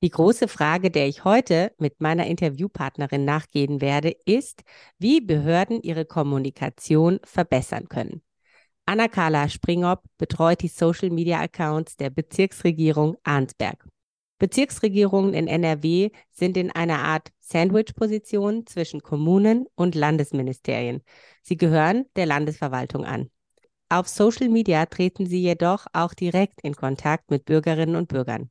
Die große Frage, der ich heute mit meiner Interviewpartnerin nachgehen werde, ist, wie Behörden ihre Kommunikation verbessern können. Anna-Carla Springop betreut die Social-Media-Accounts der Bezirksregierung Arnsberg. Bezirksregierungen in NRW sind in einer Art Sandwich-Position zwischen Kommunen und Landesministerien. Sie gehören der Landesverwaltung an. Auf Social Media treten sie jedoch auch direkt in Kontakt mit Bürgerinnen und Bürgern.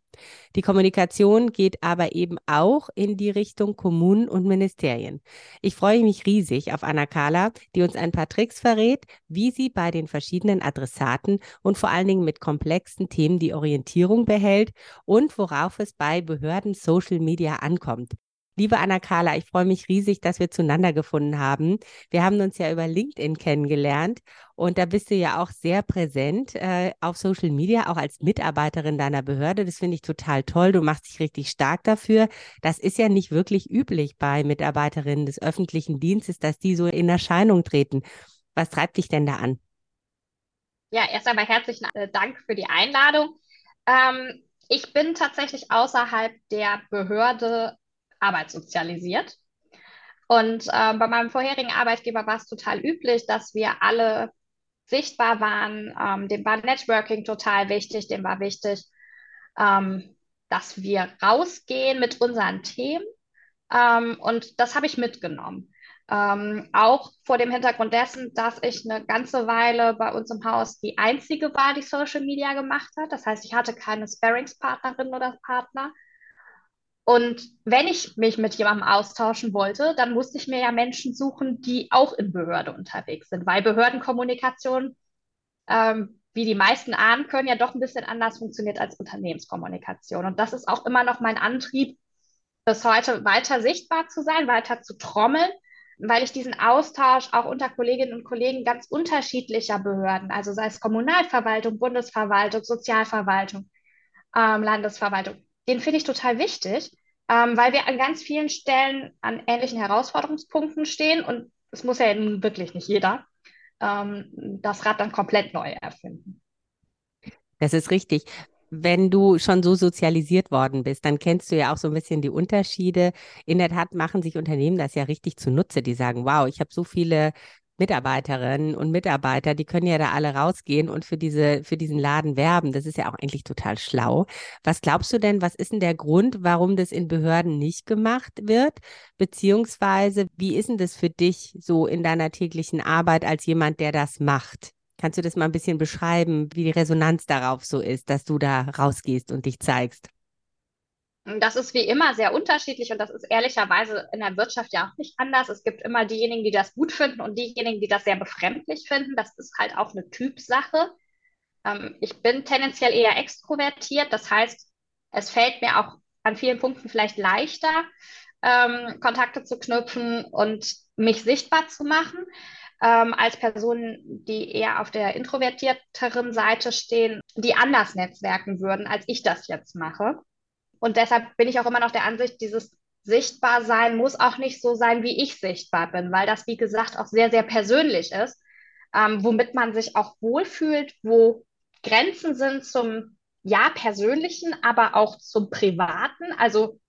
Die Kommunikation geht aber eben auch in die Richtung Kommunen und Ministerien. Ich freue mich riesig auf Anna Kahler, die uns ein paar Tricks verrät, wie sie bei den verschiedenen Adressaten und vor allen Dingen mit komplexen Themen die Orientierung behält und worauf es bei Behörden Social Media ankommt. Liebe Anna-Carla, ich freue mich riesig, dass wir zueinander gefunden haben. Wir haben uns ja über LinkedIn kennengelernt und da bist du ja auch sehr präsent äh, auf Social Media, auch als Mitarbeiterin deiner Behörde. Das finde ich total toll. Du machst dich richtig stark dafür. Das ist ja nicht wirklich üblich bei Mitarbeiterinnen des öffentlichen Dienstes, dass die so in Erscheinung treten. Was treibt dich denn da an? Ja, erst einmal herzlichen äh, Dank für die Einladung. Ähm, ich bin tatsächlich außerhalb der Behörde arbeitssozialisiert. Und äh, bei meinem vorherigen Arbeitgeber war es total üblich, dass wir alle sichtbar waren. Ähm, dem war Networking total wichtig, dem war wichtig, ähm, dass wir rausgehen mit unseren Themen. Ähm, und das habe ich mitgenommen. Ähm, auch vor dem Hintergrund dessen, dass ich eine ganze Weile bei uns im Haus die einzige war, die Social Media gemacht hat. Das heißt, ich hatte keine Sparringspartnerin oder Partner. Und wenn ich mich mit jemandem austauschen wollte, dann musste ich mir ja Menschen suchen, die auch in Behörde unterwegs sind, weil Behördenkommunikation, ähm, wie die meisten ahnen können, ja doch ein bisschen anders funktioniert als Unternehmenskommunikation. Und das ist auch immer noch mein Antrieb, bis heute weiter sichtbar zu sein, weiter zu trommeln, weil ich diesen Austausch auch unter Kolleginnen und Kollegen ganz unterschiedlicher Behörden, also sei es Kommunalverwaltung, Bundesverwaltung, Sozialverwaltung, ähm, Landesverwaltung, den finde ich total wichtig, ähm, weil wir an ganz vielen Stellen an ähnlichen Herausforderungspunkten stehen und es muss ja wirklich nicht jeder ähm, das Rad dann komplett neu erfinden. Das ist richtig. Wenn du schon so sozialisiert worden bist, dann kennst du ja auch so ein bisschen die Unterschiede. In der Tat machen sich Unternehmen das ja richtig zunutze. Die sagen, wow, ich habe so viele Mitarbeiterinnen und Mitarbeiter, die können ja da alle rausgehen und für diese, für diesen Laden werben. Das ist ja auch eigentlich total schlau. Was glaubst du denn, was ist denn der Grund, warum das in Behörden nicht gemacht wird? Beziehungsweise, wie ist denn das für dich so in deiner täglichen Arbeit als jemand, der das macht? Kannst du das mal ein bisschen beschreiben, wie die Resonanz darauf so ist, dass du da rausgehst und dich zeigst? Das ist wie immer sehr unterschiedlich und das ist ehrlicherweise in der Wirtschaft ja auch nicht anders. Es gibt immer diejenigen, die das gut finden und diejenigen, die das sehr befremdlich finden. Das ist halt auch eine Typsache. Ähm, ich bin tendenziell eher extrovertiert. Das heißt, es fällt mir auch an vielen Punkten vielleicht leichter, ähm, Kontakte zu knüpfen und mich sichtbar zu machen, ähm, als Personen, die eher auf der introvertierteren Seite stehen, die anders netzwerken würden, als ich das jetzt mache. Und deshalb bin ich auch immer noch der Ansicht, dieses Sichtbarsein muss auch nicht so sein, wie ich sichtbar bin, weil das, wie gesagt, auch sehr, sehr persönlich ist, ähm, womit man sich auch wohlfühlt, wo Grenzen sind zum, ja, persönlichen, aber auch zum privaten. Also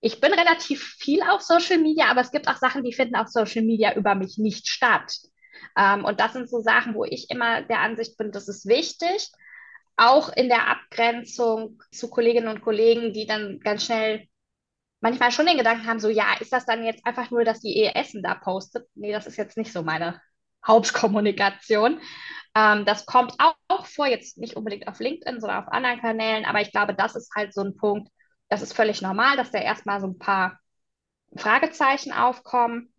ich bin relativ viel auf Social Media, aber es gibt auch Sachen, die finden auf Social Media über mich nicht statt. Ähm, und das sind so Sachen, wo ich immer der Ansicht bin, das ist wichtig auch in der Abgrenzung zu Kolleginnen und Kollegen, die dann ganz schnell manchmal schon den Gedanken haben, so ja, ist das dann jetzt einfach nur, dass die ihr Essen da postet? Nee, das ist jetzt nicht so meine Hauptkommunikation. Ähm, das kommt auch, auch, vor, jetzt nicht unbedingt auf LinkedIn, sondern auf anderen Kanälen, aber ich glaube, das ist halt so ein Punkt, das ist völlig normal, dass da erstmal so ein paar Fragezeichen aufkommen.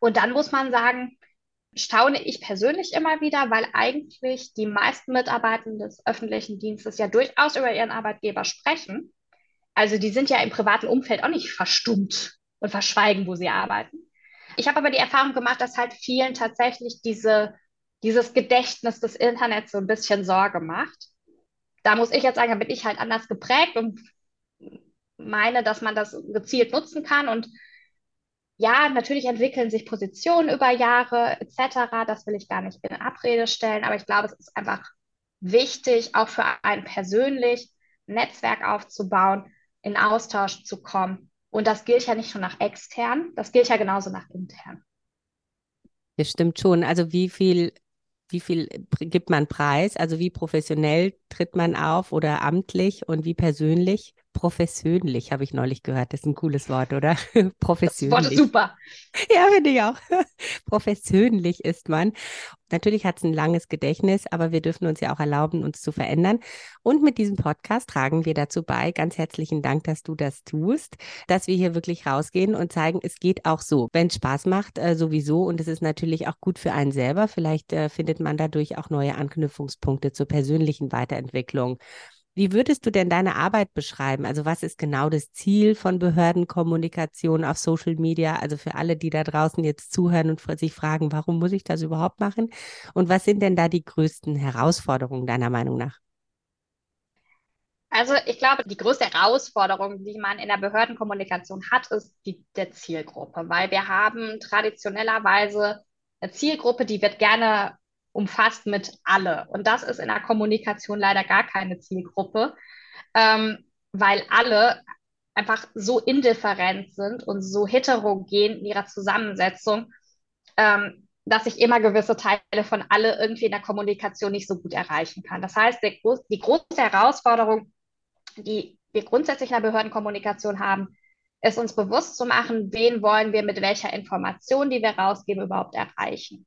Und dann muss man sagen, staune ich persönlich immer wieder, weil eigentlich die meisten Mitarbeitenden des öffentlichen Dienstes ja durchaus über ihren Arbeitgeber sprechen. Also die sind ja im privaten Umfeld auch nicht verstummt und verschweigen, wo sie arbeiten. Ich habe aber die Erfahrung gemacht, dass halt vielen tatsächlich diese, dieses Gedächtnis des Internets so ein bisschen Sorge macht. Da muss ich jetzt sagen, da bin ich halt anders geprägt und meine, dass man das gezielt nutzen kann. Und ja, natürlich entwickeln sich Positionen über Jahre etc. Das will ich gar nicht in Abrede stellen, aber ich glaube, es ist einfach wichtig, auch für einen persönlich ein Netzwerk aufzubauen, in Austausch zu kommen. Und das gilt ja nicht nur nach extern, das gilt ja genauso nach intern. Das stimmt schon. Also wie viel, wie viel gibt man preis? Also wie professionell tritt man auf oder amtlich und wie persönlich? Professionlich, habe ich neulich gehört. Das ist ein cooles Wort, oder? Professionlich. Das Wort ist super. Ja, finde ich auch. Professionlich ist man. Natürlich hat es ein langes Gedächtnis, aber wir dürfen uns ja auch erlauben, uns zu verändern. Und mit diesem Podcast tragen wir dazu bei. Ganz herzlichen Dank, dass du das tust, dass wir hier wirklich rausgehen und zeigen, es geht auch so. Wenn es Spaß macht, äh, sowieso. Und es ist natürlich auch gut für einen selber. Vielleicht äh, findet man dadurch auch neue Anknüpfungspunkte zur persönlichen Weiterentwicklung. Wie würdest du denn deine Arbeit beschreiben? Also was ist genau das Ziel von Behördenkommunikation auf Social Media? Also für alle, die da draußen jetzt zuhören und sich fragen, warum muss ich das überhaupt machen? Und was sind denn da die größten Herausforderungen deiner Meinung nach? Also ich glaube, die größte Herausforderung, die man in der Behördenkommunikation hat, ist die der Zielgruppe, weil wir haben traditionellerweise eine Zielgruppe, die wird gerne umfasst mit alle. Und das ist in der Kommunikation leider gar keine Zielgruppe, ähm, weil alle einfach so indifferent sind und so heterogen in ihrer Zusammensetzung, ähm, dass ich immer gewisse Teile von alle irgendwie in der Kommunikation nicht so gut erreichen kann. Das heißt, die, die große Herausforderung, die wir grundsätzlich in der Behördenkommunikation haben, ist uns bewusst zu machen, wen wollen wir mit welcher Information, die wir rausgeben, überhaupt erreichen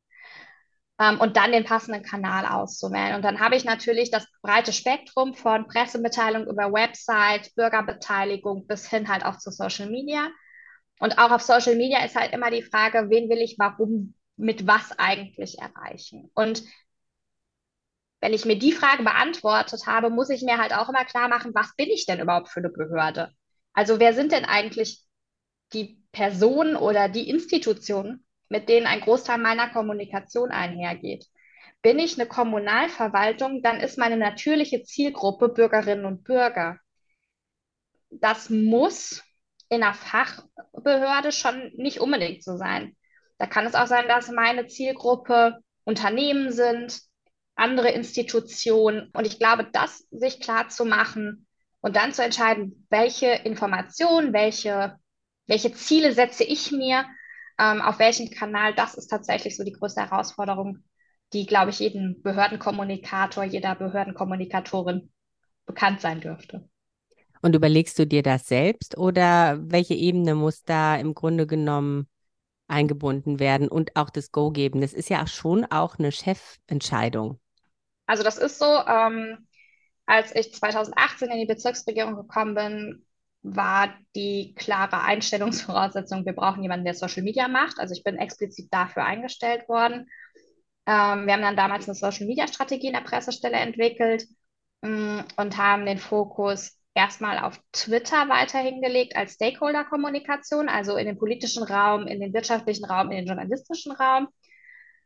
ähm, und dann den passenden Kanal auszuwählen. Und dann habe ich natürlich das breite Spektrum von Pressemitteilung über Website, Bürgerbeteiligung bis hin halt auch zu Social Media. Und auch auf Social Media ist halt immer die Frage, wen will ich warum mit was eigentlich erreichen? Und wenn ich mir die Frage beantwortet habe, muss ich mir halt auch immer klar machen, was bin ich denn überhaupt für eine Behörde? Also wer sind denn eigentlich die Personen oder die Institutionen, mit denen ein Großteil meiner Kommunikation einhergeht. Bin ich eine Kommunalverwaltung, dann ist meine natürliche Zielgruppe Bürgerinnen und Bürger. Das muss in einer Fachbehörde schon nicht unbedingt so sein. Da kann es auch sein, dass meine Zielgruppe Unternehmen sind, andere Institutionen. Und ich glaube, das sich klar zu machen und dann zu entscheiden, welche Informationen, welche, welche Ziele setze ich mir ähm, auf welchem Kanal, das ist tatsächlich so die größte Herausforderung, die, glaube ich, jedem Behördenkommunikator, jeder Behördenkommunikatorin bekannt sein dürfte. Und überlegst du dir das selbst oder welche Ebene muss da im Grunde genommen eingebunden werden und auch das Go geben? Das ist ja schon auch eine Chefentscheidung. Also das ist so, ähm, als ich 2018 in die Bezirksregierung gekommen bin, war die klare Einstellungsvoraussetzung, wir brauchen jemanden, der Social Media macht. Also ich bin explizit dafür eingestellt worden. Ähm, wir haben dann damals eine Social Media Strategie in der Pressestelle entwickelt mh, mm, und haben den Fokus erstmal auf Twitter weiterhin gelegt als Stakeholder-Kommunikation, also in den politischen Raum, in den wirtschaftlichen Raum, in den journalistischen Raum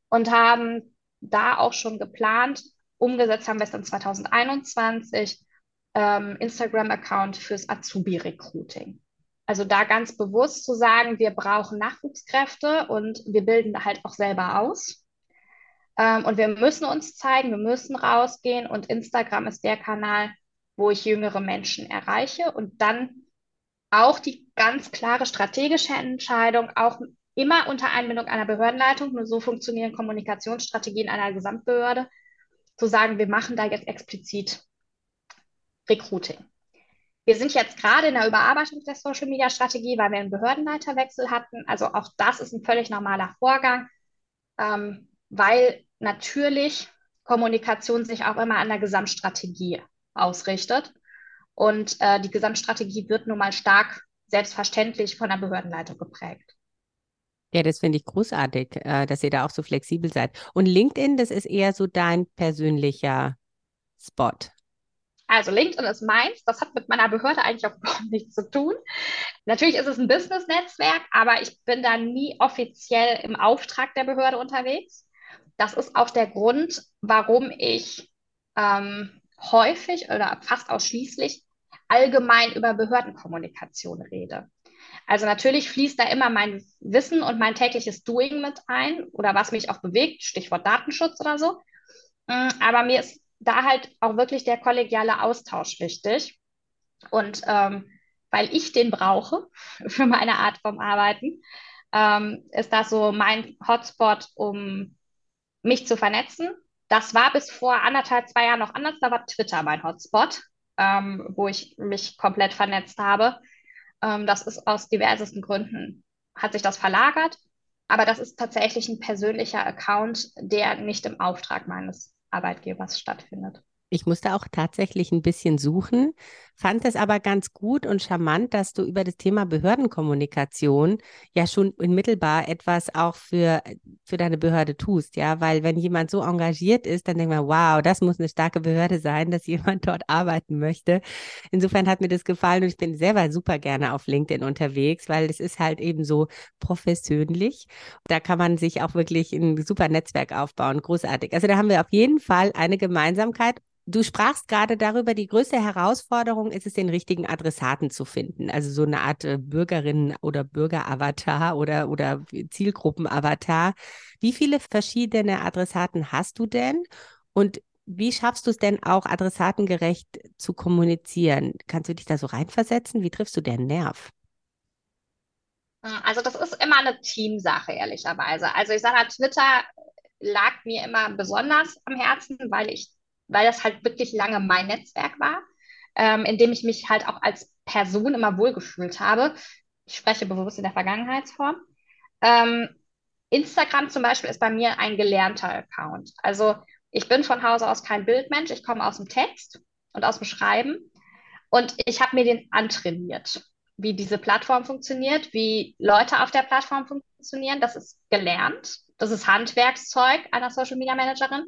und haben da auch schon geplant, umgesetzt haben wir es dann 2021, ähm, Instagram-Account fürs Azubi-Recruiting. Also da ganz bewusst zu sagen, wir brauchen Nachwuchskräfte und wir bilden halt auch selber aus. Ähm, und wir müssen uns zeigen, wir müssen rausgehen und Instagram ist der Kanal, wo ich jüngere Menschen erreiche und dann auch die ganz klare strategische Entscheidung, auch immer unter Einbindung einer Behördenleitung, nur so funktionieren Kommunikationsstrategien einer Gesamtbehörde, zu sagen, wir machen da jetzt explizit Recruiting. Wir sind jetzt gerade in der Überarbeitung der Social Media Strategie, weil wir einen Behördenleiterwechsel hatten. Also auch das ist ein völlig normaler Vorgang, ähm, weil natürlich Kommunikation sich auch immer an der Gesamtstrategie ausrichtet. Und äh, die Gesamtstrategie wird nun mal stark selbstverständlich von der Behördenleitung geprägt. Ja, das finde ich großartig, äh, dass ihr da auch so flexibel seid. Und LinkedIn, das ist eher so dein persönlicher Spot. Also LinkedIn ist meins. Das hat mit meiner Behörde eigentlich auch überhaupt nichts zu tun. Natürlich ist es ein Business-Netzwerk, aber ich bin da nie offiziell im Auftrag der Behörde unterwegs. Das ist auch der Grund, warum ich ähm, häufig oder fast ausschließlich allgemein über Behördenkommunikation rede. Also natürlich fließt da immer mein Wissen und mein tägliches Doing mit ein oder was mich auch bewegt, Stichwort Datenschutz oder so. Mm, aber mir ist da halt auch wirklich der kollegiale Austausch wichtig. Und ähm, weil ich den brauche für meine Art vom Arbeiten, ähm, ist das so mein Hotspot, um mich zu vernetzen. Das war bis vor anderthalb, zwei Jahren noch anders. Da war Twitter mein Hotspot, ähm, wo ich mich komplett vernetzt habe. Ähm, das ist aus diversesten Gründen, hat sich das verlagert. Aber das ist tatsächlich ein persönlicher Account, der nicht im Auftrag meines Arbeitgebers stattfindet. Ich musste auch tatsächlich ein bisschen suchen, fand es aber ganz gut und charmant, dass du über das Thema Behördenkommunikation ja schon unmittelbar etwas auch für, für deine Behörde tust, ja, weil wenn jemand so engagiert ist, dann denkt man, wow, das muss eine starke Behörde sein, dass jemand dort arbeiten möchte. Insofern hat mir das gefallen und ich bin selber super gerne auf LinkedIn unterwegs, weil es ist halt eben so professionlich. Da kann man sich auch wirklich ein super Netzwerk aufbauen, großartig. Also da haben wir auf jeden Fall eine Gemeinsamkeit Du sprachst gerade darüber, die größte Herausforderung ist es, den richtigen Adressaten zu finden. Also so eine Art äh, Bürgerin- oder Bürgeravatar oder, oder Zielgruppenavatar. Wie viele verschiedene Adressaten hast du denn? Und wie schaffst du es denn auch, adressatengerecht zu kommunizieren? Kannst du dich da so reinversetzen? Wie triffst du den Nerv? Also das ist immer eine Teamsache, ehrlicherweise. Also ich sage, Twitter lag mir immer besonders am Herzen, weil ich weil das halt wirklich lange mein Netzwerk war, ähm, in dem ich mich halt auch als Person immer wohlgefühlt habe. Ich spreche bewusst in der Vergangenheitsform. Ähm, Instagram zum Beispiel ist bei mir ein gelernter Account. Also ich bin von Hause aus kein Bildmensch, ich komme aus dem Text und aus dem Schreiben und ich habe mir den antrainiert, wie diese Plattform funktioniert, wie Leute auf der Plattform funktionieren. Das ist gelernt. Das ist Handwerkszeug einer Social Media Managerin.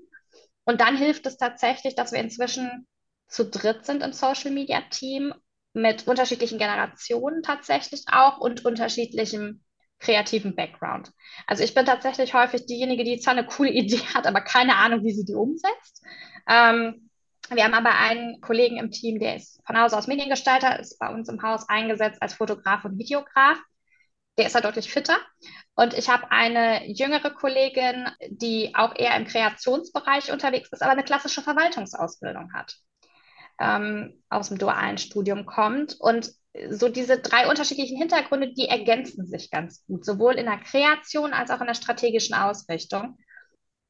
Und dann hilft es tatsächlich, dass wir inzwischen zu dritt sind im Social Media Team mit unterschiedlichen Generationen tatsächlich auch und unterschiedlichem kreativen Background. Also ich bin tatsächlich häufig diejenige, die zwar eine coole Idee hat, aber keine Ahnung, wie sie die umsetzt. Ähm, wir haben aber einen Kollegen im Team, der ist von Hause aus Mediengestalter, ist bei uns im Haus eingesetzt als Fotograf und Videograf. Der ist da deutlich fitter. Und ich habe eine jüngere Kollegin, die auch eher im Kreationsbereich unterwegs ist, aber eine klassische Verwaltungsausbildung hat, ähm, aus dem dualen Studium kommt. Und so diese drei unterschiedlichen Hintergründe, die ergänzen sich ganz gut, sowohl in der Kreation als auch in der strategischen Ausrichtung.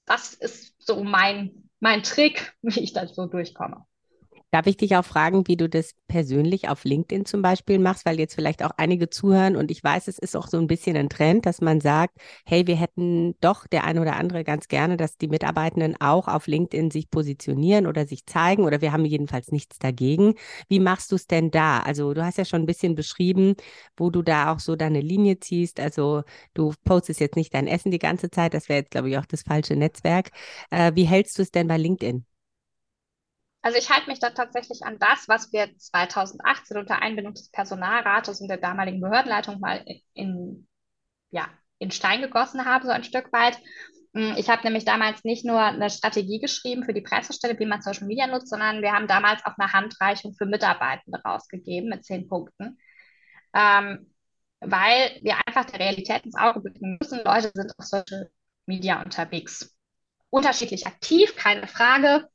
Das ist so mein, mein Trick, wie ich da so durchkomme. Darf ich dich auch fragen, wie du das persönlich auf LinkedIn zum Beispiel machst, weil jetzt vielleicht auch einige zuhören und ich weiß, es ist auch so ein bisschen ein Trend, dass man sagt, hey, wir hätten doch der eine oder andere ganz gerne, dass die Mitarbeitenden auch auf LinkedIn sich positionieren oder sich zeigen oder wir haben jedenfalls nichts dagegen. Wie machst du es denn da? Also du hast ja schon ein bisschen beschrieben, wo du da auch so deine Linie ziehst. Also du postest jetzt nicht dein Essen die ganze Zeit, das wäre jetzt, glaube ich, auch das falsche Netzwerk. Äh, wie hältst du es denn bei LinkedIn? Also ich halte mich da tatsächlich an das, was wir 2018 unter Einbindung des Personalrates und der damaligen Behördenleitung mal in, in, ja, in Stein gegossen haben, so ein Stück weit. Hm, ich habe nämlich damals nicht nur eine Strategie geschrieben für die Pressestelle, wie man Social Media nutzt, sondern wir haben damals auch eine Handreichung für Mitarbeitende rausgegeben mit zehn Punkten. Ähm, weil wir einfach der Realität ins Auge blicken müssen. Leute sind auf Social Media unterwegs. Unterschiedlich aktiv, keine Frage.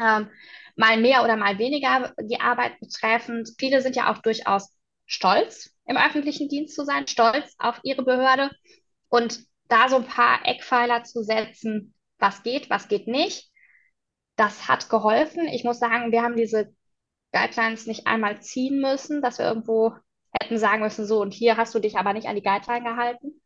Ähm, mal mehr oder mal weniger die Arbeit betreffend. Viele sind ja auch durchaus stolz, im öffentlichen Dienst zu sein, stolz auf ihre Behörde und da so ein paar Eckpfeiler zu setzen, was geht, was geht nicht. Das hat geholfen. Ich muss sagen, wir haben diese Guidelines nicht einmal ziehen müssen, dass wir irgendwo hätten sagen müssen, so und hier hast du dich aber nicht an die Guideline gehalten.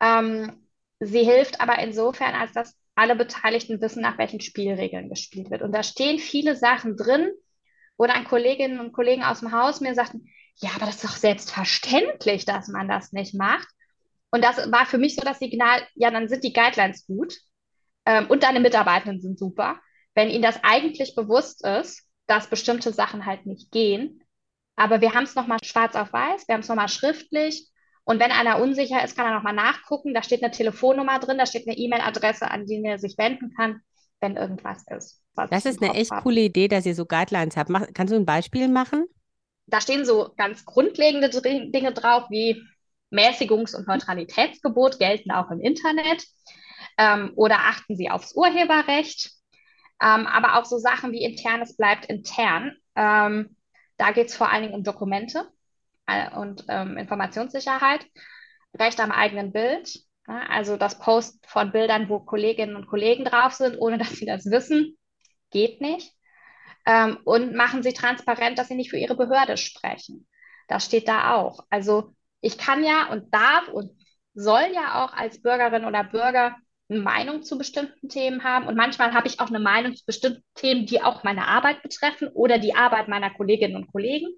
Ähm, sie hilft aber insofern, als dass alle Beteiligten wissen, nach welchen Spielregeln gespielt wird. Und da stehen viele Sachen drin, wo dann Kolleginnen und Kollegen aus dem Haus mir sagten, ja, aber das ist doch selbstverständlich, dass man das nicht macht. Und das war für mich so das Signal, ja, dann sind die Guidelines gut ähm, und deine Mitarbeitenden sind super. Wenn ihnen das eigentlich bewusst ist, dass bestimmte Sachen halt nicht gehen. Aber wir haben es nochmal schwarz auf weiß, wir haben es nochmal schriftlich. Und wenn einer unsicher ist, kann er nochmal nachgucken. Da steht eine Telefonnummer drin, da steht eine E-Mail-Adresse, an die er sich wenden kann, wenn irgendwas ist. Das ist eine echt habe. coole Idee, dass ihr so Guidelines habt. Mach, kannst du ein Beispiel machen? Da stehen so ganz grundlegende Dinge drauf, wie Mäßigungs- und Neutralitätsgebot gelten auch im Internet. Ähm, oder achten Sie aufs Urheberrecht. Ähm, aber auch so Sachen wie internes bleibt intern. Ähm, da geht es vor allen Dingen um Dokumente und ähm, Informationssicherheit, Recht am eigenen Bild. Ja, also das Post von Bildern, wo Kolleginnen und Kollegen drauf sind, ohne dass sie das wissen, geht nicht. Ähm, und machen sie transparent, dass sie nicht für ihre Behörde sprechen. Das steht da auch. Also ich kann ja und darf und soll ja auch als Bürgerin oder Bürger eine Meinung zu bestimmten Themen haben. Und manchmal habe ich auch eine Meinung zu bestimmten Themen, die auch meine Arbeit betreffen oder die Arbeit meiner Kolleginnen und Kollegen.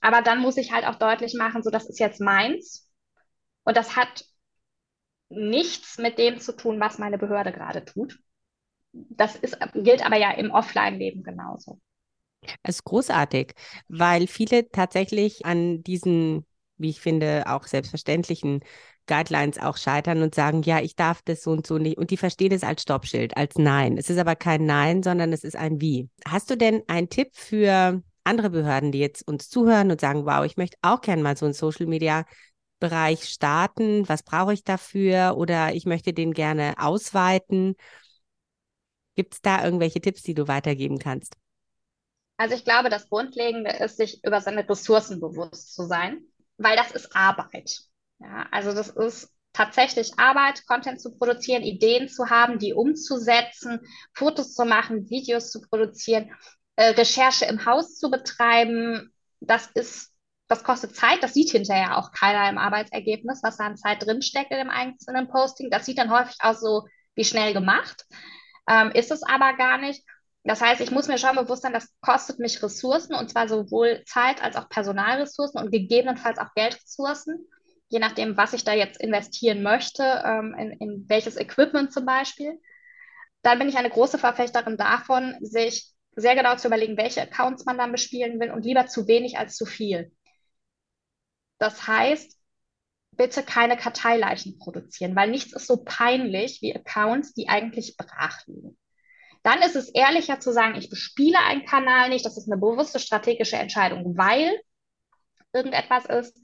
Aber dann muss ich halt auch deutlich machen, so das ist jetzt meins. Und das hat nichts mit dem zu tun, was meine Behörde gerade tut. Das ist, gilt aber ja im Offline-Leben genauso. Es ist großartig, weil viele tatsächlich an diesen, wie ich finde, auch selbstverständlichen Guidelines auch scheitern und sagen, ja, ich darf das so und so nicht. Und die verstehen es als Stoppschild, als Nein. Es ist aber kein Nein, sondern es ist ein Wie. Hast du denn einen Tipp für andere Behörden, die jetzt uns zuhören und sagen, wow, ich möchte auch gerne mal so einen Social Media Bereich starten? Was brauche ich dafür? Oder ich möchte den gerne ausweiten. Gibt es da irgendwelche Tipps, die du weitergeben kannst? Also ich glaube, das Grundlegende ist, sich über seine Ressourcen bewusst zu sein, weil das ist Arbeit. Ja, also das ist tatsächlich Arbeit, Content zu produzieren, Ideen zu haben, die umzusetzen, Fotos zu machen, Videos zu produzieren, äh, Recherche im Haus zu betreiben. Das ist, das kostet Zeit. Das sieht hinterher auch keiner im Arbeitsergebnis, was da an Zeit drinsteckt in dem einzelnen Posting. Das sieht dann häufig aus so wie schnell gemacht. Ähm, ist es aber gar nicht. Das heißt, ich muss mir schon bewusst sein, das kostet mich Ressourcen und zwar sowohl Zeit als auch Personalressourcen und gegebenenfalls auch Geldressourcen je nachdem, was ich da jetzt investieren möchte, ähm, in, in welches Equipment zum Beispiel. Dann bin ich eine große Verfechterin davon, sich sehr genau zu überlegen, welche Accounts man dann bespielen will und lieber zu wenig als zu viel. Das heißt, bitte keine Karteileichen produzieren, weil nichts ist so peinlich wie Accounts, die eigentlich brach liegen. Dann ist es ehrlicher zu sagen, ich bespiele einen Kanal nicht, das ist eine bewusste strategische Entscheidung, weil irgendetwas ist,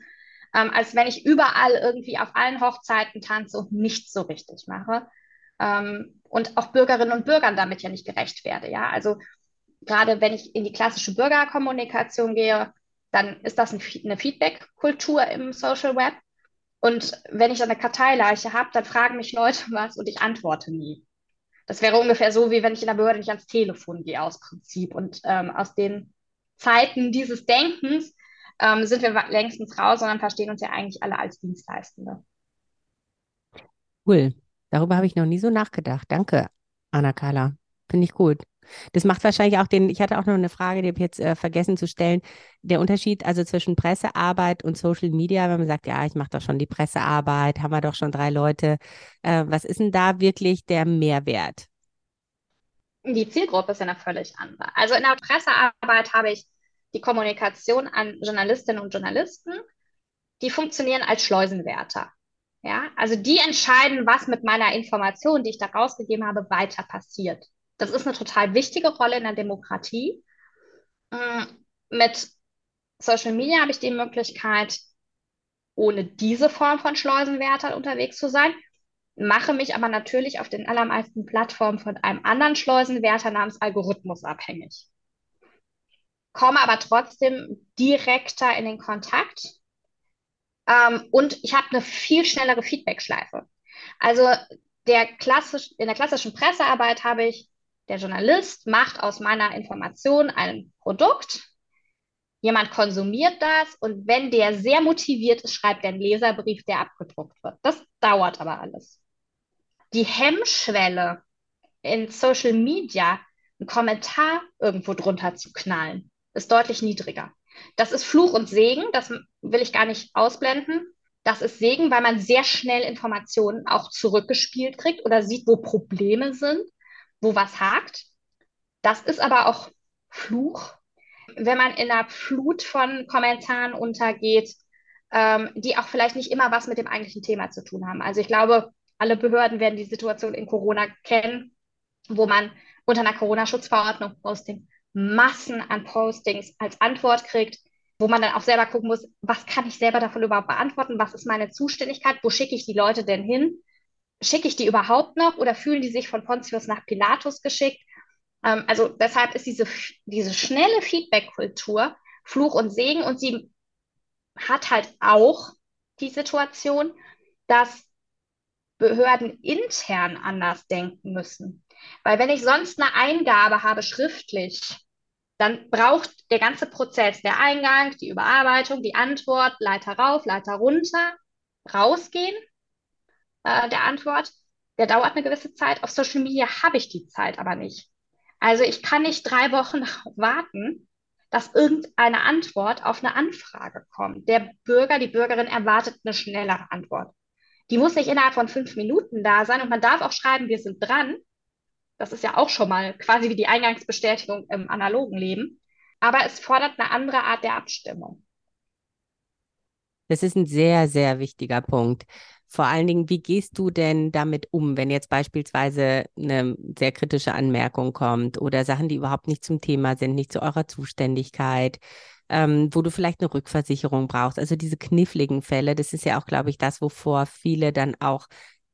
ähm, als wenn ich überall irgendwie auf allen Hochzeiten tanze und nichts so richtig mache. Ähm, und auch Bürgerinnen und Bürgern damit ja nicht gerecht werde. Ja, also gerade wenn ich in die klassische Bürgerkommunikation gehe, dann ist das ein, eine Feedback-Kultur im Social Web. Und wenn ich dann eine Karteileiche habe, dann fragen mich Leute was und ich antworte nie. Das wäre ungefähr so, wie wenn ich in der Behörde nicht ans Telefon gehe, aus Prinzip. Und ähm, aus den Zeiten dieses Denkens ähm, sind wir längstens raus, sondern verstehen uns ja eigentlich alle als Dienstleistende. Cool. Darüber habe ich noch nie so nachgedacht. Danke, Anna-Carla. Finde ich gut. Das macht wahrscheinlich auch den, ich hatte auch noch eine Frage, die habe ich jetzt äh, vergessen zu stellen. Der Unterschied also zwischen Pressearbeit und Social Media, wenn man sagt, ja, ich mache doch schon die Pressearbeit, haben wir doch schon drei Leute. Äh, was ist denn da wirklich der Mehrwert? Die Zielgruppe ist ja eine völlig andere. Also in der Pressearbeit habe ich die Kommunikation an Journalistinnen und Journalisten, die funktionieren als Schleusenwärter. Ja, also die entscheiden, was mit meiner Information, die ich da rausgegeben habe, weiter passiert. Das ist eine total wichtige Rolle in der Demokratie. Mm, mit Social Media habe ich die Möglichkeit, ohne diese Form von Schleusenwärter unterwegs zu sein, mache mich aber natürlich auf den allermeisten Plattformen von einem anderen Schleusenwärter namens Algorithmus abhängig komme aber trotzdem direkter in den Kontakt. Ähm, und ich habe eine viel schnellere Feedback-Schleife. Also der klassisch, in der klassischen Pressearbeit habe ich, der Journalist macht aus meiner Information ein Produkt. Jemand konsumiert das und wenn der sehr motiviert ist, schreibt er einen Leserbrief, der abgedruckt wird. Das dauert aber alles. Die Hemmschwelle in Social Media, einen Kommentar irgendwo drunter zu knallen, ist deutlich niedriger. Das ist Fluch und Segen, das will ich gar nicht ausblenden. Das ist Segen, weil man sehr schnell Informationen auch zurückgespielt kriegt oder sieht, wo Probleme sind, wo was hakt. Das ist aber auch Fluch, wenn man in einer Flut von Kommentaren untergeht, ähm, die auch vielleicht nicht immer was mit dem eigentlichen Thema zu tun haben. Also ich glaube, alle Behörden werden die Situation in Corona kennen, wo man unter einer Corona-Schutzverordnung Posting Massen an Postings als Antwort kriegt, wo man dann auch selber gucken muss, was kann ich selber davon überhaupt beantworten, was ist meine Zuständigkeit, wo schicke ich die Leute denn hin, schicke ich die überhaupt noch oder fühlen die sich von Pontius nach Pilatus geschickt? Ähm, also deshalb ist diese, diese schnelle Feedback-Kultur Fluch und Segen und sie hat halt auch die Situation, dass Behörden intern anders denken müssen. Weil wenn ich sonst eine Eingabe habe schriftlich, dann braucht der ganze Prozess, der Eingang, die Überarbeitung, die Antwort, Leiter rauf, Leiter runter, rausgehen äh, der Antwort, der dauert eine gewisse Zeit. Auf Social Media habe ich die Zeit aber nicht. Also ich kann nicht drei Wochen warten, dass irgendeine Antwort auf eine Anfrage kommt. Der Bürger, die Bürgerin erwartet eine schnellere Antwort. Die muss nicht innerhalb von fünf Minuten da sein und man darf auch schreiben, wir sind dran. Das ist ja auch schon mal quasi wie die Eingangsbestätigung im analogen Leben. Aber es fordert eine andere Art der Abstimmung. Das ist ein sehr, sehr wichtiger Punkt. Vor allen Dingen, wie gehst du denn damit um, wenn jetzt beispielsweise eine sehr kritische Anmerkung kommt oder Sachen, die überhaupt nicht zum Thema sind, nicht zu eurer Zuständigkeit, ähm, wo du vielleicht eine Rückversicherung brauchst? Also diese kniffligen Fälle, das ist ja auch, glaube ich, das, wovor viele dann auch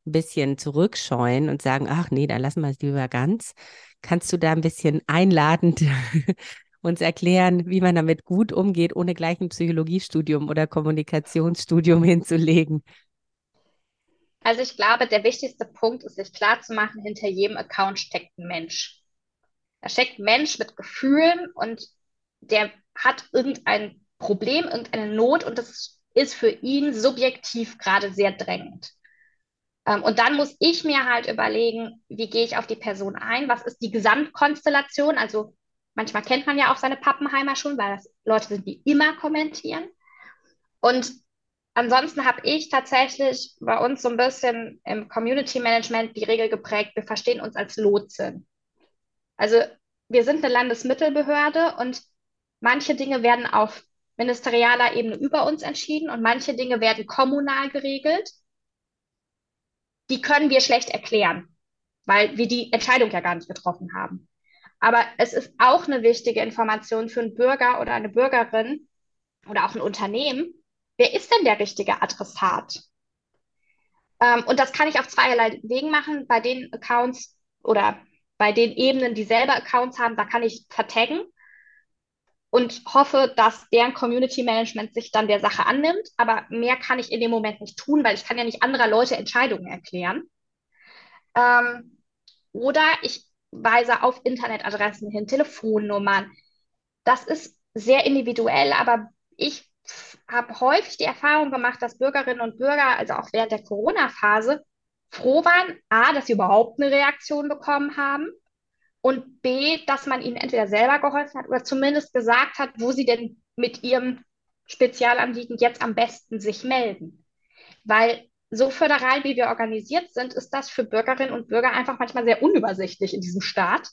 ein bisschen zurückscheuen und sagen, ach nee, dann lassen wir es lieber ganz. Kannst du da ein bisschen einladend uns erklären, wie man damit gut umgeht, ohne gleich ein Psychologiestudium oder Kommunikationsstudium hinzulegen? Also ich glaube, der wichtigste Punkt ist, sich klarzumachen, hinter jedem Account steckt ein Mensch. Da steckt ein Mensch mit Gefühlen und der hat irgendein Problem, irgendeine Not und das ist für ihn subjektiv gerade sehr drängend. Ähm, und dann muss ich mir halt überlegen, wie gehe ich auf die Person ein? Was ist die Gesamtkonstellation? Also manchmal kennt man ja auch seine Pappenheimer schon, weil das Leute sind, die immer kommentieren. Und ansonsten habe ich tatsächlich bei uns so ein bisschen im Community Management die Regel geprägt, wir verstehen uns als Lotsen. Also wir sind eine Landesmittelbehörde und manche Dinge werden auf ministerialer Ebene über uns entschieden und manche Dinge werden kommunal geregelt. Die können wir schlecht erklären, weil wir die Entscheidung ja gar nicht getroffen haben. Aber es ist auch eine wichtige Information für einen Bürger oder eine Bürgerin oder auch ein Unternehmen, wer ist denn der richtige Adressat? Ähm, und das kann ich auf zweierlei Wegen machen. Bei den Accounts oder bei den Ebenen, die selber Accounts haben, da kann ich vertaggen und hoffe, dass deren Community Management sich dann der Sache annimmt. Aber mehr kann ich in dem Moment nicht tun, weil ich kann ja nicht anderer Leute Entscheidungen erklären. Ähm, oder ich weise auf Internetadressen hin, Telefonnummern. Das ist sehr individuell, aber ich habe häufig die Erfahrung gemacht, dass Bürgerinnen und Bürger, also auch während der Corona-Phase, froh waren, a, dass sie überhaupt eine Reaktion bekommen haben und b, dass man ihnen entweder selber geholfen hat oder zumindest gesagt hat, wo sie denn mit ihrem Spezialanliegen jetzt am besten sich melden. Weil so föderal, wie wir organisiert sind, ist das für Bürgerinnen und Bürger einfach manchmal sehr unübersichtlich in diesem Staat,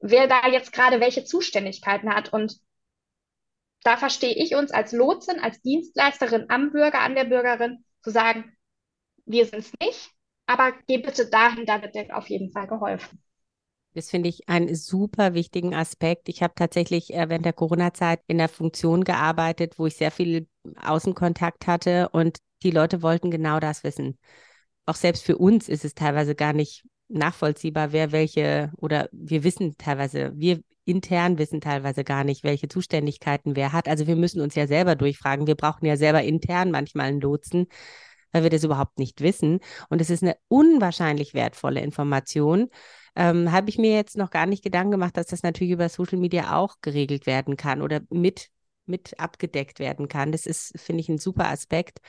wer da jetzt gerade welche Zuständigkeiten hat. Und da verstehe ich uns als Lotsin, als Dienstleisterin am Bürger, an der Bürgerin, zu sagen, wir sind es nicht, aber geh bitte dahin, da wird dir auf jeden Fall geholfen. Das finde ich einen super wichtigen Aspekt. Ich habe tatsächlich äh, während der Corona-Zeit in der Funktion gearbeitet, wo ich sehr viel Außenkontakt hatte und die Leute wollten genau das wissen. Auch selbst für uns ist es teilweise gar nicht nachvollziehbar, wer welche oder wir wissen teilweise, wir intern wissen teilweise gar nicht, welche Zuständigkeiten wer hat. Also wir müssen uns ja selber durchfragen. Wir brauchen ja selber intern manchmal einen Lotsen, weil wir das überhaupt nicht wissen. Und es ist eine unwahrscheinlich wertvolle Information. Ähm, Habe ich mir jetzt noch gar nicht Gedanken gemacht, dass das natürlich über Social Media auch geregelt werden kann oder mit, mit abgedeckt werden kann. Das ist, finde ich, ein super Aspekt.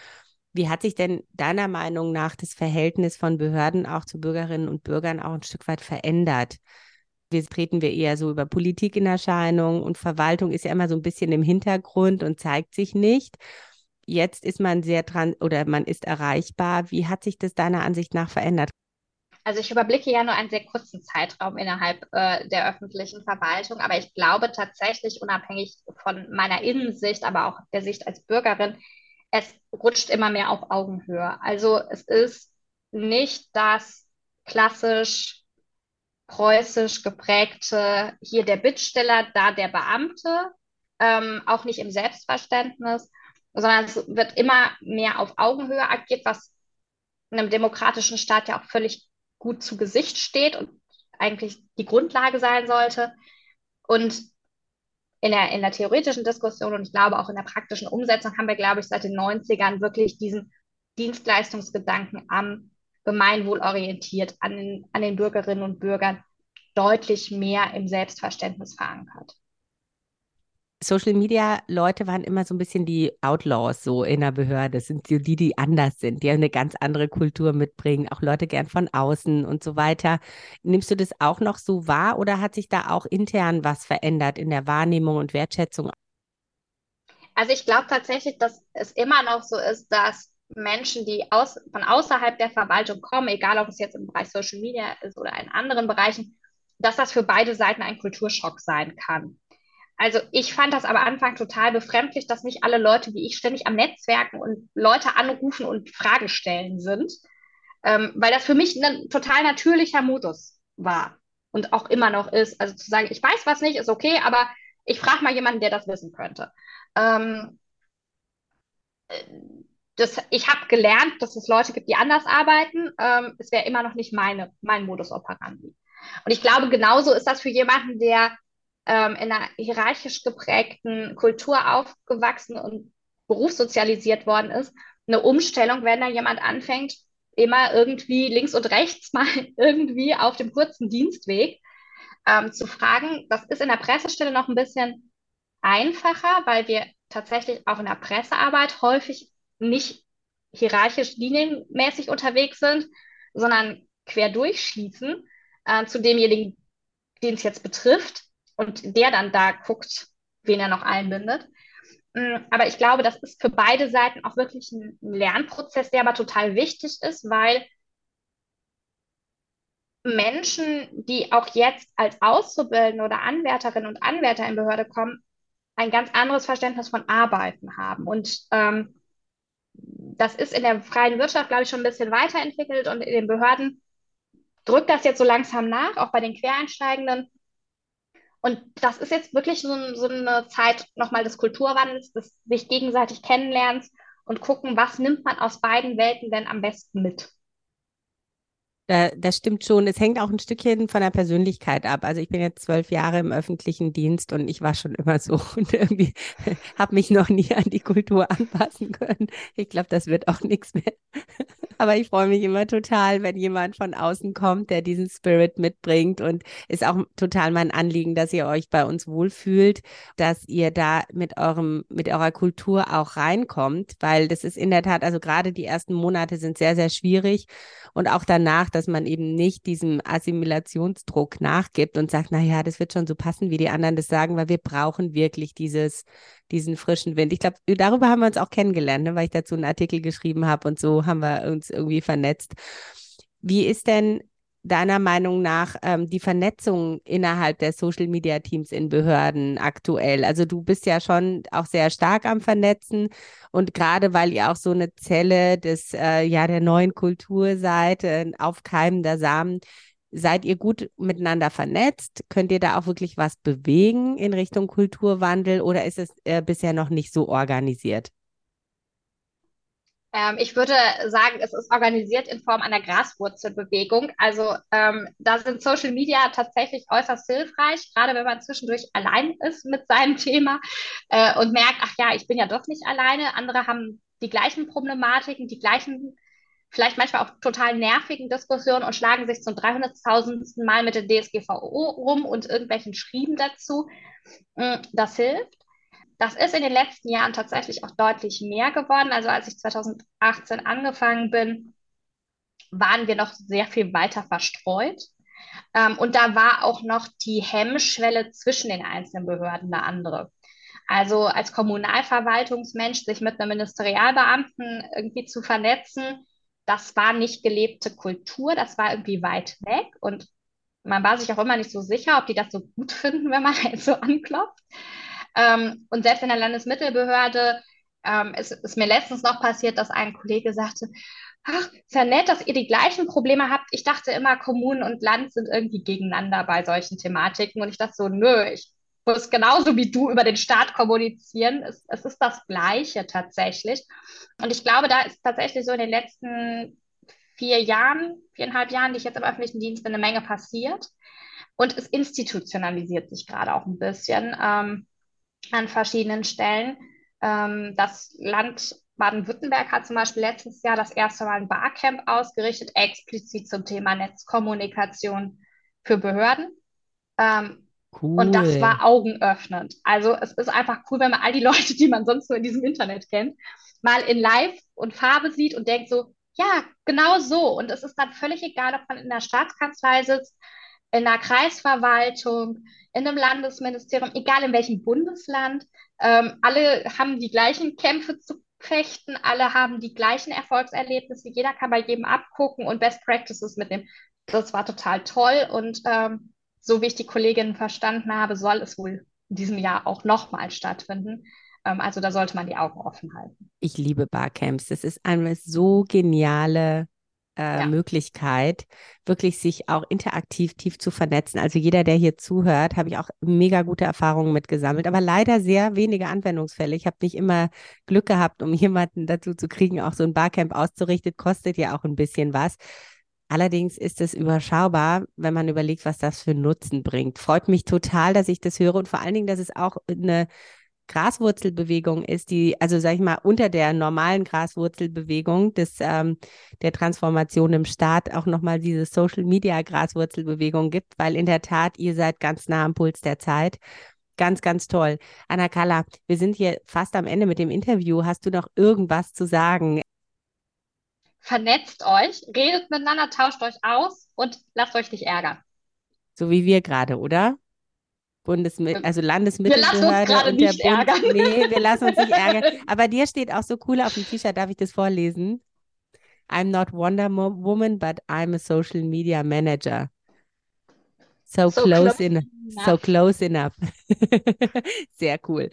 Wie hat sich denn deiner Meinung nach das Verhältnis von Behörden auch zu Bürgerinnen und Bürgern auch ein Stück weit verändert? Wir treten wir eher so über Politik in Erscheinung und Verwaltung ist ja immer so ein bisschen im Hintergrund und zeigt sich nicht. Jetzt ist man sehr dran oder man ist erreichbar. Wie hat sich das deiner Ansicht nach verändert? Also ich überblicke ja nur einen sehr kurzen Zeitraum innerhalb äh, der öffentlichen Verwaltung, aber ich glaube tatsächlich, unabhängig von meiner Innensicht, aber auch der Sicht als Bürgerin, es rutscht immer mehr auf Augenhöhe. Also es ist nicht das klassisch preußisch geprägte, hier der Bittsteller, da der Beamte, ähm, auch nicht im Selbstverständnis, sondern es wird immer mehr auf Augenhöhe agiert, was einem demokratischen Staat ja auch völlig gut zu Gesicht steht und eigentlich die Grundlage sein sollte. Und in der, in der theoretischen Diskussion und ich glaube auch in der praktischen Umsetzung haben wir, glaube ich, seit den 90ern wirklich diesen Dienstleistungsgedanken am Gemeinwohl orientiert, an den, an den Bürgerinnen und Bürgern deutlich mehr im Selbstverständnis verankert. Social Media Leute waren immer so ein bisschen die Outlaws so in der Behörde. Das sind die, die anders sind, die eine ganz andere Kultur mitbringen, auch Leute gern von außen und so weiter. Nimmst du das auch noch so wahr oder hat sich da auch intern was verändert in der Wahrnehmung und Wertschätzung? Also ich glaube tatsächlich, dass es immer noch so ist, dass Menschen, die aus, von außerhalb der Verwaltung kommen, egal ob es jetzt im Bereich Social Media ist oder in anderen Bereichen, dass das für beide Seiten ein Kulturschock sein kann. Also ich fand das am Anfang total befremdlich, dass nicht alle Leute wie ich ständig am Netzwerken und Leute anrufen und Fragen stellen sind, ähm, weil das für mich ein total natürlicher Modus war und auch immer noch ist. Also zu sagen, ich weiß was nicht, ist okay, aber ich frage mal jemanden, der das wissen könnte. Ähm, äh, das, ich habe gelernt, dass es Leute gibt, die anders arbeiten. Ähm, es wäre immer noch nicht meine, mein Modus operandi. Und ich glaube, genauso ist das für jemanden, der ähm, in einer hierarchisch geprägten Kultur aufgewachsen und berufssozialisiert worden ist, eine Umstellung, wenn da jemand anfängt, immer irgendwie links und rechts mal irgendwie auf dem kurzen Dienstweg ähm, zu fragen. Das ist in der Pressestelle noch ein bisschen einfacher, weil wir tatsächlich auch in der Pressearbeit häufig nicht hierarchisch linienmäßig unterwegs sind, sondern quer durchschließen äh, zu demjenigen, den es jetzt betrifft und der dann da guckt, wen er noch einbindet. Mm, aber ich glaube, das ist für beide Seiten auch wirklich ein Lernprozess, der aber total wichtig ist, weil Menschen, die auch jetzt als Auszubildende oder Anwärterinnen und Anwärter in Behörde kommen, ein ganz anderes Verständnis von Arbeiten haben. Und ähm, das ist in der freien Wirtschaft, glaube ich, schon ein bisschen weiterentwickelt und in den Behörden drückt das jetzt so langsam nach, auch bei den Quereinsteigenden. Und das ist jetzt wirklich so, so eine Zeit nochmal des Kulturwandels, des sich gegenseitig kennenlernens und gucken, was nimmt man aus beiden Welten denn am besten mit. Da, das stimmt schon. Es hängt auch ein Stückchen von der Persönlichkeit ab. Also ich bin jetzt zwölf Jahre im öffentlichen Dienst und ich war schon immer so und irgendwie habe mich noch nie an die Kultur anpassen können. Ich glaube, das wird auch nichts mehr. Aber ich freue mich immer total, wenn jemand von außen kommt, der diesen Spirit mitbringt. Und ist auch total mein Anliegen, dass ihr euch bei uns wohlfühlt, dass ihr da mit eurem, mit eurer Kultur auch reinkommt, weil das ist in der Tat, also gerade die ersten Monate sind sehr, sehr schwierig. Und auch danach, dass man eben nicht diesem Assimilationsdruck nachgibt und sagt, na ja, das wird schon so passen, wie die anderen das sagen, weil wir brauchen wirklich dieses, diesen frischen Wind. Ich glaube, darüber haben wir uns auch kennengelernt, ne, weil ich dazu einen Artikel geschrieben habe und so haben wir uns irgendwie vernetzt. Wie ist denn deiner Meinung nach ähm, die Vernetzung innerhalb der Social Media Teams in Behörden aktuell? Also du bist ja schon auch sehr stark am Vernetzen und gerade weil ihr auch so eine Zelle des äh, ja der neuen Kultur seid, äh, aufkeimender Samen, seid ihr gut miteinander vernetzt? Könnt ihr da auch wirklich was bewegen in Richtung Kulturwandel oder ist es äh, bisher noch nicht so organisiert? Ähm, ich würde sagen, es ist organisiert in Form einer Graswurzelbewegung. Also ähm, da sind Social Media tatsächlich äußerst hilfreich, gerade wenn man zwischendurch allein ist mit seinem Thema äh, und merkt, ach ja, ich bin ja doch nicht alleine. Andere haben die gleichen Problematiken, die gleichen, vielleicht manchmal auch total nervigen Diskussionen und schlagen sich zum 300.000. Mal mit der DSGVO rum und irgendwelchen Schrieben dazu. Mm, das hilft. Das ist in den letzten Jahren tatsächlich auch deutlich mehr geworden. Also als ich 2018 angefangen bin, waren wir noch sehr viel weiter verstreut. Ähm, und da war auch noch die Hemmschwelle zwischen den einzelnen Behörden eine andere. Also als Kommunalverwaltungsmensch sich mit einem Ministerialbeamten irgendwie zu vernetzen, das war nicht gelebte Kultur, das war irgendwie weit weg und man war sich auch immer nicht so sicher, ob die das so gut finden, wenn man halt so anklopft. Ähm, und selbst in der Landesmittelbehörde ähm, ist, ist mir letztens noch passiert, dass ein Kollege sagte, ach, ist ja nett, dass ihr die gleichen Probleme habt. Ich dachte immer, Kommunen und Land sind irgendwie gegeneinander bei solchen Thematiken. Und ich dachte so, nö, ich muss genauso wie du über den Staat kommunizieren. Es, es ist das Gleiche tatsächlich. Und ich glaube, da ist tatsächlich so in den letzten vier Jahren, viereinhalb Jahren, die ich jetzt im öffentlichen Dienst bin, eine Menge passiert. Und es institutionalisiert sich gerade auch ein bisschen ähm, an verschiedenen Stellen. Ähm, das Land Baden-Württemberg hat zum Beispiel letztes Jahr das erste Mal ein Barcamp ausgerichtet, explizit zum Thema Netzkommunikation für Behörden. Ähm, cool. Und das war augenöffnend. Also es ist einfach cool, wenn man all die Leute, die man sonst nur in diesem Internet kennt, mal in Live und Farbe sieht und denkt so, ja, genau so. Und es ist dann völlig egal, ob man in der Staatskanzlei sitzt, in der Kreisverwaltung, in einem Landesministerium, egal in welchem Bundesland. Ähm, alle haben die gleichen Kämpfe zu fechten, alle haben die gleichen Erfolgserlebnisse, jeder kann bei jedem abgucken und Best Practices mitnehmen. Das war total toll und ähm, so wie ich die Kolleginnen verstanden habe, soll es wohl in diesem Jahr auch nochmal stattfinden. Ähm, also da sollte man die Augen offen halten. Ich liebe Barcamps. Das ist eine so geniale äh, ja. Möglichkeit, wirklich sich auch interaktiv tief zu vernetzen. Also jeder, der hier zuhört, habe ich auch mega gute Erfahrungen mitgesammelt, aber leider sehr wenige Anwendungsfälle. Ich habe nicht immer Glück gehabt, um jemanden dazu zu kriegen, auch so ein Barcamp auszurichten, kostet ja auch ein bisschen was. Allerdings ist es überschaubar, wenn man überlegt, was das für Nutzen bringt. Freut mich total, dass ich das höre und vor allen Dingen, dass es auch eine Graswurzelbewegung ist, die, also sag ich mal, unter der normalen Graswurzelbewegung des, ähm, der Transformation im Staat auch nochmal diese Social Media Graswurzelbewegung gibt, weil in der Tat, ihr seid ganz nah am Puls der Zeit. Ganz, ganz toll. Anna Kalla, wir sind hier fast am Ende mit dem Interview. Hast du noch irgendwas zu sagen? Vernetzt euch, redet miteinander, tauscht euch aus und lasst euch nicht ärgern. So wie wir gerade, oder? Bundesmittel, also Landesmittelbehörde und der Bund. Ärgern. Nee, wir lassen uns nicht ärgern. Aber dir steht auch so cool auf dem T-Shirt, darf ich das vorlesen? I'm not Wonder Woman, but I'm a social media manager. So, so close, close, in, enough. so close enough. Sehr cool.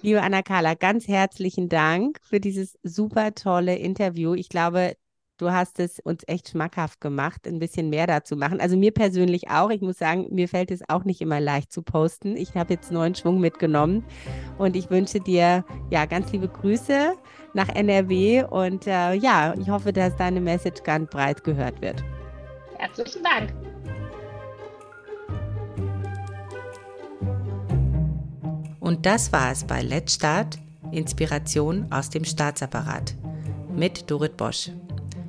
Liebe Anna Carla, ganz herzlichen Dank für dieses super tolle Interview. Ich glaube, Du hast es uns echt schmackhaft gemacht, ein bisschen mehr dazu machen. Also mir persönlich auch. Ich muss sagen, mir fällt es auch nicht immer leicht zu posten. Ich habe jetzt neuen Schwung mitgenommen und ich wünsche dir ja ganz liebe Grüße nach NRW und äh, ja, ich hoffe, dass deine Message ganz breit gehört wird. Herzlichen Dank. Und das war es bei Let's Start, Inspiration aus dem Staatsapparat mit Dorit Bosch.